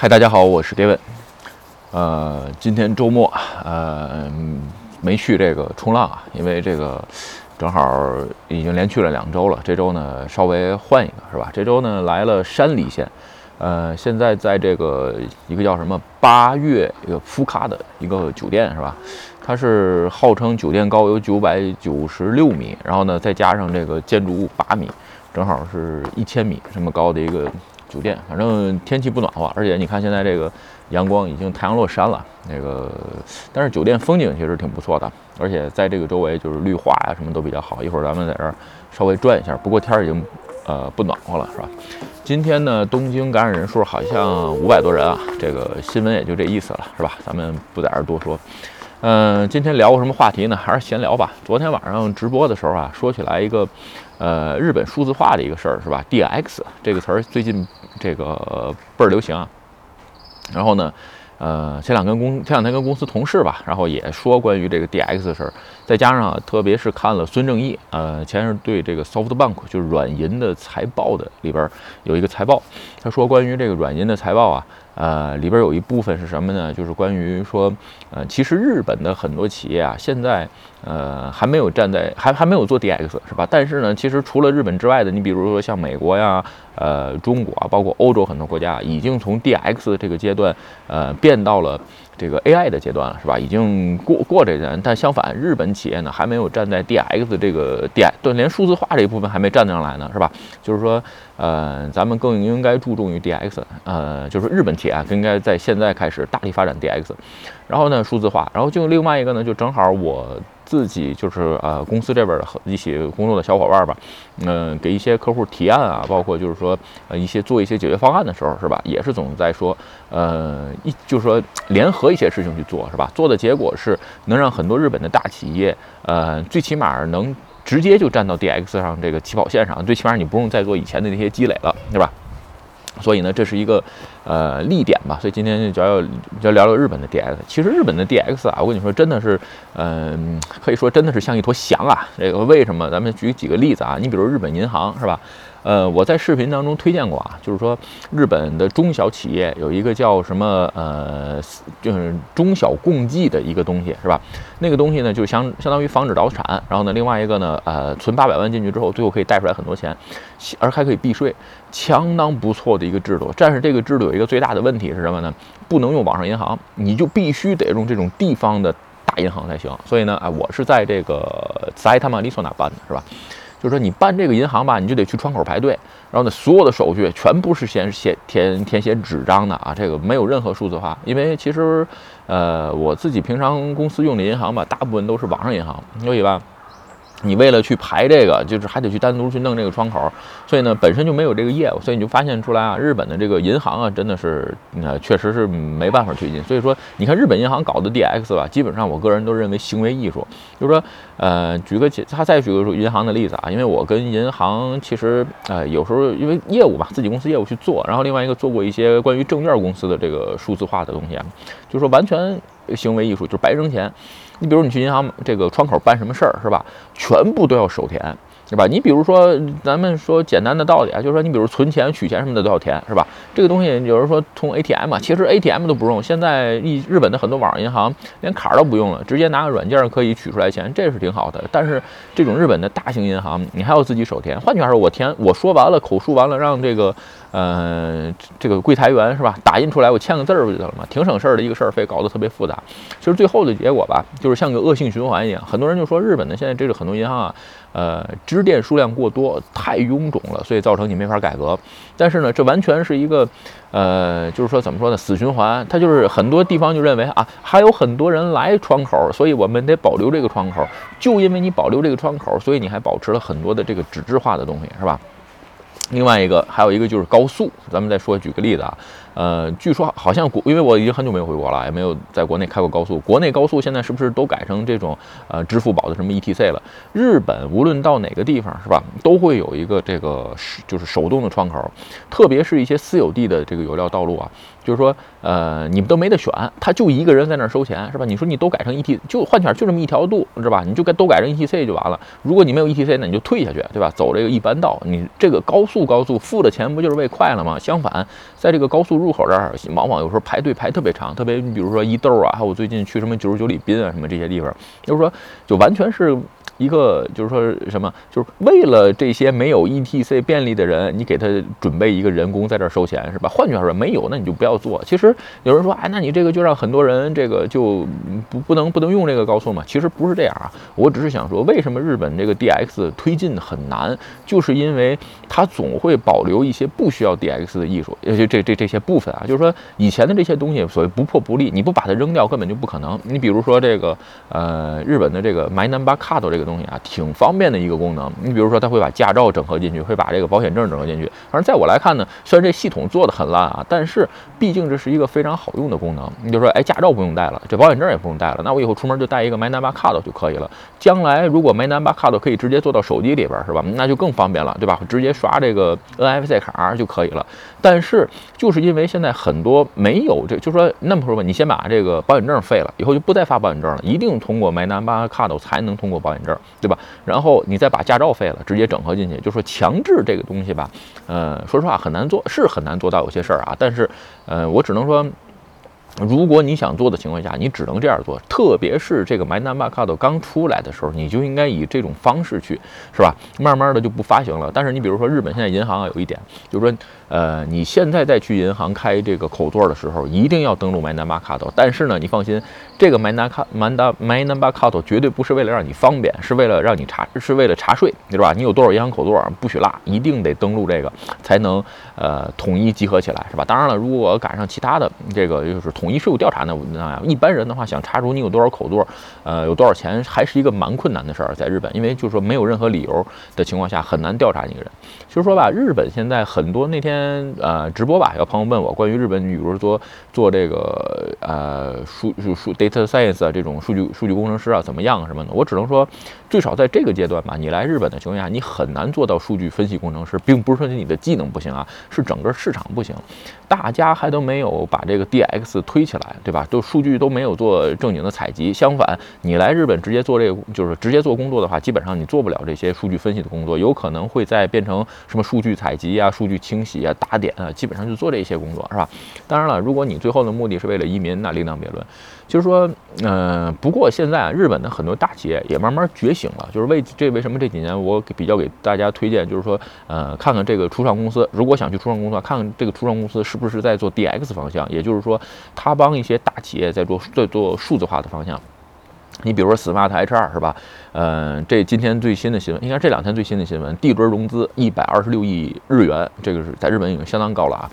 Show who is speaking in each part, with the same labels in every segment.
Speaker 1: 嗨，大家好，我是 David。呃，今天周末，呃，没去这个冲浪啊，因为这个正好已经连去了两周了。这周呢，稍微换一个，是吧？这周呢，来了山梨县。呃，现在在这个一个叫什么八月一个福卡的一个酒店，是吧？它是号称酒店高有九百九十六米，然后呢，再加上这个建筑物八米，正好是一千米这么高的一个。酒店，反正天气不暖和，而且你看现在这个阳光已经太阳落山了，那个，但是酒店风景其实挺不错的，而且在这个周围就是绿化呀什么都比较好。一会儿咱们在这儿稍微转一下，不过天儿已经呃不暖和了，是吧？今天呢，东京感染人数好像五百多人啊，这个新闻也就这意思了，是吧？咱们不在这儿多说。嗯，今天聊个什么话题呢？还是闲聊吧。昨天晚上直播的时候啊，说起来一个。呃，日本数字化的一个事儿是吧？DX 这个词儿最近这个倍儿流行啊。然后呢，呃，前两天跟公前两天跟公司同事吧，然后也说关于这个 DX 的事儿。再加上啊，特别是看了孙正义，呃，前日对这个 SoftBank 就是软银的财报的里边有一个财报，他说关于这个软银的财报啊。呃，里边有一部分是什么呢？就是关于说，呃，其实日本的很多企业啊，现在呃还没有站在还还没有做 DX 是吧？但是呢，其实除了日本之外的，你比如说像美国呀、呃中国啊，包括欧洲很多国家，已经从 DX 这个阶段呃变到了。这个 AI 的阶段了，是吧？已经过过这段，但相反，日本企业呢还没有站在 DX 这个点对，连数字化这一部分还没站上来呢，是吧？就是说，呃，咱们更应该注重于 DX，呃，就是日本企业啊，更应该在现在开始大力发展 DX，然后呢，数字化，然后就另外一个呢，就正好我。自己就是呃公司这边的一起工作的小伙伴吧，嗯，给一些客户提案啊，包括就是说呃一些做一些解决方案的时候，是吧？也是总在说，呃一就是说联合一些事情去做，是吧？做的结果是能让很多日本的大企业，呃，最起码能直接就站到 DX 上这个起跑线上，最起码你不用再做以前的那些积累了，对吧？所以呢，这是一个呃利点吧。所以今天就要就聊聊日本的 DX。其实日本的 DX 啊，我跟你说，真的是，嗯，可以说真的是像一坨翔啊。这个为什么？咱们举几个例子啊。你比如日本银行是吧？呃，我在视频当中推荐过啊，就是说日本的中小企业有一个叫什么呃，就是中小共济的一个东西是吧？那个东西呢，就相相当于防止倒产。然后呢，另外一个呢，呃，存八百万进去之后，最后可以贷出来很多钱，而还可以避税，相当不错的一个制度。但是这个制度有一个最大的问题是什么呢？不能用网上银行，你就必须得用这种地方的大银行才行。所以呢，啊，我是在这个在他们利索那办的是吧？就是说，你办这个银行吧，你就得去窗口排队，然后呢，所有的手续全部是先写填填写纸张的啊，这个没有任何数字化。因为其实，呃，我自己平常公司用的银行吧，大部分都是网上银行，所以吧。你为了去排这个，就是还得去单独去弄这个窗口，所以呢，本身就没有这个业务，所以你就发现出来啊，日本的这个银行啊，真的是，呃，确实是没办法推进。所以说，你看日本银行搞的 DX 吧，基本上我个人都认为行为艺术。就是说，呃，举个他再举个银行的例子啊，因为我跟银行其实，呃，有时候因为业务吧，自己公司业务去做，然后另外一个做过一些关于证券公司的这个数字化的东西啊，就是说完全行为艺术，就是白扔钱。你比如你去银行这个窗口办什么事儿是吧？全部都要手填，对吧？你比如说咱们说简单的道理啊，就是说你比如存钱、取钱什么的都要填，是吧？这个东西有人说通 ATM，其实 ATM 都不用。现在日日本的很多网上银行连卡都不用了，直接拿个软件可以取出来钱，这是挺好的。但是这种日本的大型银行，你还要自己手填。换句话说，我填我说完了，口述完了，让这个。呃，这个柜台员是吧？打印出来我签个字儿不就得了吗？挺省事儿的一个事儿，非搞得特别复杂。其实最后的结果吧，就是像个恶性循环一样。很多人就说日本的现在这个很多银行啊，呃，支店数量过多，太臃肿了，所以造成你没法改革。但是呢，这完全是一个，呃，就是说怎么说呢？死循环。它就是很多地方就认为啊，还有很多人来窗口，所以我们得保留这个窗口。就因为你保留这个窗口，所以你还保持了很多的这个纸质化的东西，是吧？另外一个，还有一个就是高速。咱们再说，举个例子啊，呃，据说好像国，因为我已经很久没回国了，也没有在国内开过高速。国内高速现在是不是都改成这种呃支付宝的什么 ETC 了？日本无论到哪个地方是吧，都会有一个这个是就是手动的窗口，特别是一些私有地的这个有料道路啊。就是说，呃，你们都没得选，他就一个人在那儿收钱，是吧？你说你都改成 E T，就换圈，就这么一条路，是吧？你就该都改成 E T C 就完了。如果你没有 E T C，那你就退下去，对吧？走这个一般道，你这个高速高速付的钱不就是为快了吗？相反，在这个高速路入口这儿，往往有时候排队排特别长，特别你比如说伊豆啊，还有我最近去什么九十九里滨啊什么这些地方，就是说就完全是。一个就是说什么，就是为了这些没有 ETC 便利的人，你给他准备一个人工在这儿收钱是吧？换句话说，没有那你就不要做。其实有人说，哎，那你这个就让很多人这个就不不能不能用这个高速嘛？其实不是这样啊，我只是想说，为什么日本这个 DX 推进很难，就是因为它总会保留一些不需要 DX 的艺术，而且这这这些部分啊，就是说以前的这些东西，所谓不破不立，你不把它扔掉，根本就不可能。你比如说这个呃，日本的这个 My Number Card 这个。东西啊，挺方便的一个功能。你比如说，它会把驾照整合进去，会把这个保险证整合进去。反正在我来看呢，虽然这系统做的很烂啊，但是毕竟这是一个非常好用的功能。你就说，哎，驾照不用带了，这保险证也不用带了，那我以后出门就带一个 My Number Card 就可以了。将来如果 My Number Card 可以直接做到手机里边，是吧？那就更方便了，对吧？直接刷这个 NFC 卡就可以了。但是就是因为因为现在很多没有这，就说那么说吧，你先把这个保险证废了，以后就不再发保险证了，一定通过 My Number Card 才能通过保险证。对吧？然后你再把驾照废了，直接整合进去，就说强制这个东西吧，呃，说实话很难做，是很难做到有些事儿啊。但是，呃，我只能说。如果你想做的情况下，你只能这样做。特别是这个 My Number Card 刚出来的时候，你就应该以这种方式去，是吧？慢慢的就不发行了。但是你比如说日本现在银行啊，有一点就是说，呃，你现在再去银行开这个口座的时候，一定要登录 My Number Card。但是呢，你放心，这个 My Number My Number Card 绝对不是为了让你方便，是为了让你查，是为了查税，对吧？你有多少银行口座不许落，一定得登录这个，才能呃统一集合起来，是吧？当然了，如果赶上其他的这个就是。统一税务调查呢？那一般人的话，想查出你有多少口座，呃，有多少钱，还是一个蛮困难的事儿。在日本，因为就是说没有任何理由的情况下，很难调查一个人。就是说吧，日本现在很多那天天呃直播吧，有朋友问我关于日本，比如说做这个呃数数数 data science 啊这种数据数据工程师啊怎么样什么的，我只能说，最少在这个阶段吧，你来日本的情况下，你很难做到数据分析工程师，并不是说你的技能不行啊，是整个市场不行，大家还都没有把这个 DX。推起来，对吧？都数据都没有做正经的采集。相反，你来日本直接做这个，就是直接做工作的话，基本上你做不了这些数据分析的工作，有可能会再变成什么数据采集啊、数据清洗啊、打点啊，基本上就做这些工作，是吧？当然了，如果你最后的目的是为了移民，那另当别论。就是说，嗯，不过现在啊日本的很多大企业也慢慢觉醒了。就是为这为什么这几年我比较给大家推荐，就是说，呃，看看这个初创公司，如果想去初创公司，看看这个初创公司是不是在做 DX 方向，也就是说，他帮一些大企业在做在做数字化的方向。你比如说 Smart HR 是吧？嗯，这今天最新的新闻，应该这两天最新的新闻，D 轮融资一百二十六亿日元，这个是在日本已经相当高了啊。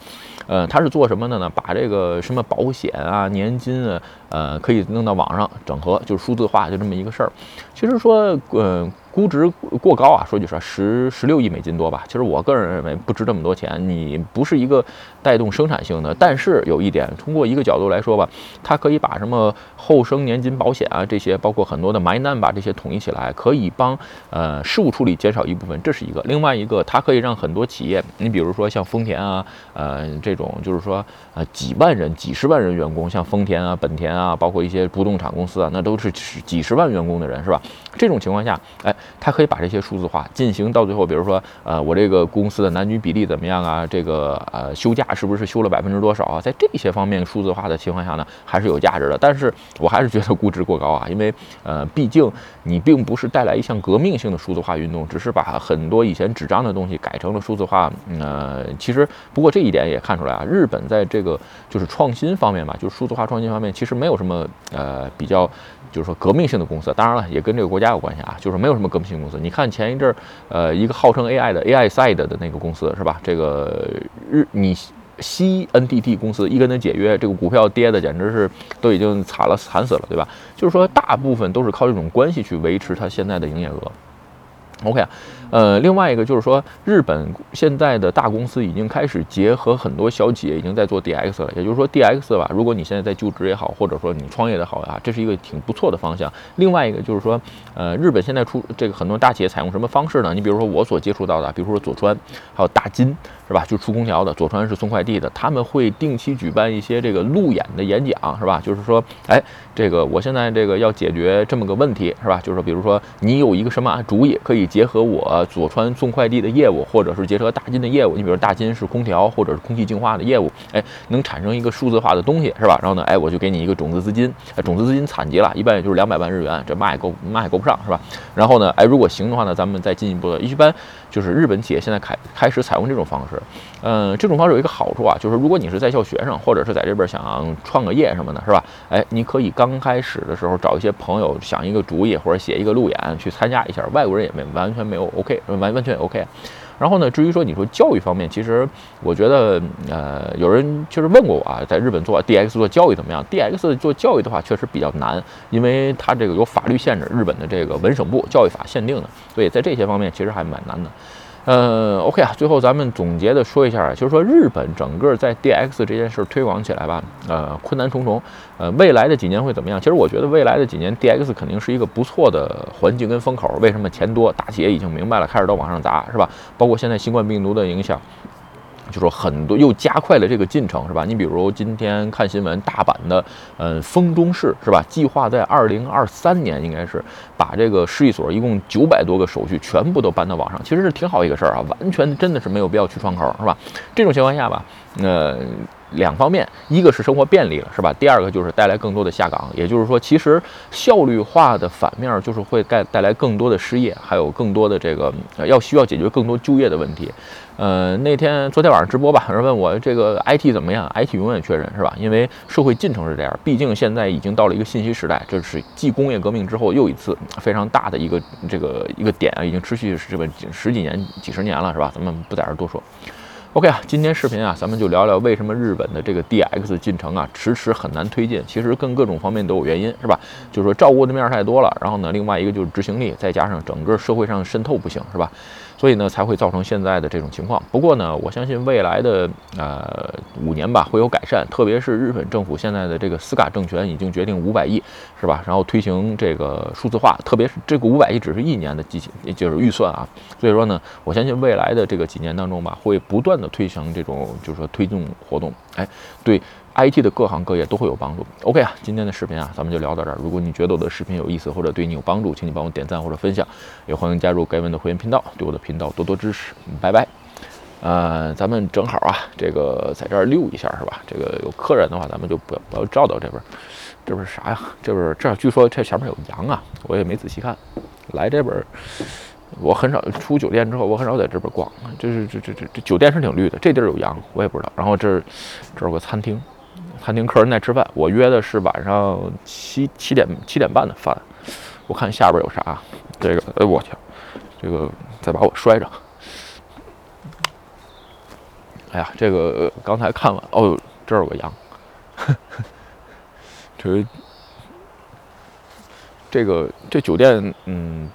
Speaker 1: 呃，他是做什么的呢？把这个什么保险啊、年金啊，呃，可以弄到网上整合，就是数字化，就这么一个事儿。其实说，呃。估值过高啊！说句实话，十十六亿美金多吧。其实我个人认为不值这么多钱。你不是一个带动生产性的，但是有一点，通过一个角度来说吧，它可以把什么后生年金保险啊这些，包括很多的埋难把这些统一起来，可以帮呃事务处理减少一部分，这是一个。另外一个，它可以让很多企业，你比如说像丰田啊，呃这种就是说呃几万人、几十万人员工，像丰田啊、本田啊，包括一些不动产公司啊，那都是几十万员工的人，是吧？这种情况下，哎。它可以把这些数字化进行到最后，比如说，呃，我这个公司的男女比例怎么样啊？这个呃，休假是不是修了百分之多少啊？在这些方面数字化的情况下呢，还是有价值的。但是我还是觉得估值过高啊，因为呃，毕竟你并不是带来一项革命性的数字化运动，只是把很多以前纸张的东西改成了数字化。呃，其实不过这一点也看出来啊，日本在这个就是创新方面吧，就是数字化创新方面，其实没有什么呃比较。就是说革命性的公司，当然了，也跟这个国家有关系啊。就是没有什么革命性公司。你看前一阵儿，呃，一个号称 AI 的 AI Side 的那个公司是吧？这个日你西 NTT 公司一跟他解约，这个股票跌的简直是都已经惨了惨死了，对吧？就是说大部分都是靠这种关系去维持它现在的营业额。OK 啊。呃，另外一个就是说，日本现在的大公司已经开始结合很多小企业，已经在做 DX 了。也就是说，DX 吧，如果你现在在就职也好，或者说你创业的好啊，这是一个挺不错的方向。另外一个就是说，呃，日本现在出这个很多大企业采用什么方式呢？你比如说我所接触到的，比如说佐川，还有大金，是吧？就出空调的，佐川是送快递的，他们会定期举办一些这个路演的演讲，是吧？就是说，哎，这个我现在这个要解决这么个问题，是吧？就是说，比如说你有一个什么主意，可以结合我。呃佐川送快递的业务，或者是结合大金的业务。你比如大金是空调或者是空气净化的业务，哎，能产生一个数字化的东西，是吧？然后呢，哎，我就给你一个种子资金，种子资金惨极了，一般也就是两百万日元，这卖够卖够不上，是吧？然后呢，哎，如果行的话呢，咱们再进一步的，一般就是日本企业现在开开始采用这种方式。嗯，这种方式有一个好处啊，就是如果你是在校学生，或者是在这边想创个业什么的，是吧？哎，你可以刚开始的时候找一些朋友想一个主意，或者写一个路演去参加一下，外国人也没完全没有 OK，完完全 OK。然后呢，至于说你说教育方面，其实我觉得，呃，有人确实问过我啊，在日本做 DX 做教育怎么样？DX 做教育的话，确实比较难，因为它这个有法律限制，日本的这个文省部教育法限定的，所以在这些方面其实还蛮难的。呃，OK 啊，最后咱们总结的说一下，就是说日本整个在 DX 这件事推广起来吧，呃，困难重重。呃，未来的几年会怎么样？其实我觉得未来的几年 DX 肯定是一个不错的环境跟风口。为什么钱多？大企业已经明白了，开始都往上砸，是吧？包括现在新冠病毒的影响。就说很多又加快了这个进程，是吧？你比如今天看新闻，大阪的嗯丰中市是吧？计划在二零二三年应该是把这个市一所一共九百多个手续全部都搬到网上，其实是挺好一个事儿啊，完全真的是没有必要去窗口，是吧？这种情况下吧，呃。两方面，一个是生活便利了，是吧？第二个就是带来更多的下岗，也就是说，其实效率化的反面就是会带带来更多的失业，还有更多的这个要需要解决更多就业的问题。呃，那天昨天晚上直播吧，有人问我这个 IT 怎么样？IT 永远缺人，是吧？因为社会进程是这样，毕竟现在已经到了一个信息时代，这是继工业革命之后又一次非常大的一个这个一个点啊，已经持续这么十几年、几十年了，是吧？咱们不在这多说。OK 啊，今天视频啊，咱们就聊聊为什么日本的这个 DX 进程啊迟迟很难推进。其实跟各种方面都有原因，是吧？就是说照顾的面太多了，然后呢，另外一个就是执行力，再加上整个社会上渗透不行，是吧？所以呢，才会造成现在的这种情况。不过呢，我相信未来的呃五年吧会有改善，特别是日本政府现在的这个斯卡政权已经决定五百亿，是吧？然后推行这个数字化，特别是这个五百亿只是一年的机器，就是预算啊。所以说呢，我相信未来的这个几年当中吧，会不断的推行这种就是说推动活动，哎，对。IT 的各行各业都会有帮助。OK 啊，今天的视频啊，咱们就聊到这儿。如果你觉得我的视频有意思或者对你有帮助，请你帮我点赞或者分享，也欢迎加入盖文的会员频道，对我的频道多多支持。拜拜。呃，咱们正好啊，这个在这儿溜一下是吧？这个有客人的话，咱们就不要不要照到这边。这边啥呀？这边这据说这前面有羊啊，我也没仔细看。来这边，我很少出酒店之后，我很少在这边逛。这是这这这这酒店是挺绿的，这地儿有羊，我也不知道。然后这这有个餐厅。餐厅客人在吃饭，我约的是晚上七七点七点半的饭。我看下边有啥？这个，哎我天，这个再把我摔着。哎呀，这个刚才看完，哦，这儿有个羊。这 这个这酒店，嗯，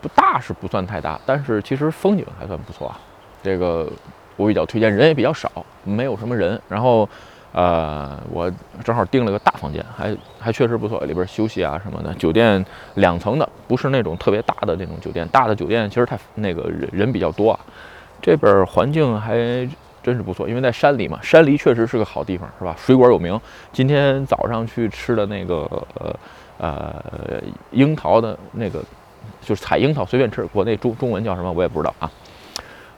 Speaker 1: 不大是不算太大，但是其实风景还算不错啊。这个我比较推荐，人也比较少，没有什么人，然后。呃，我正好订了个大房间，还还确实不错，里边休息啊什么的。酒店两层的，不是那种特别大的那种酒店。大的酒店其实太那个人人比较多啊。这边环境还真是不错，因为在山里嘛，山里确实是个好地方，是吧？水果有名。今天早上去吃的那个呃呃樱桃的那个，就是采樱桃随便吃，国内中中文叫什么我也不知道啊。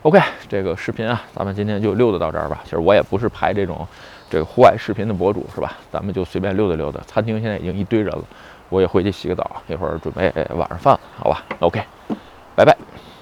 Speaker 1: OK，这个视频啊，咱们今天就溜达到这儿吧。其实我也不是拍这种。这个户外视频的博主是吧？咱们就随便溜达溜达。餐厅现在已经一堆人了，我也回去洗个澡，一会儿准备晚上饭，好吧？OK，拜拜。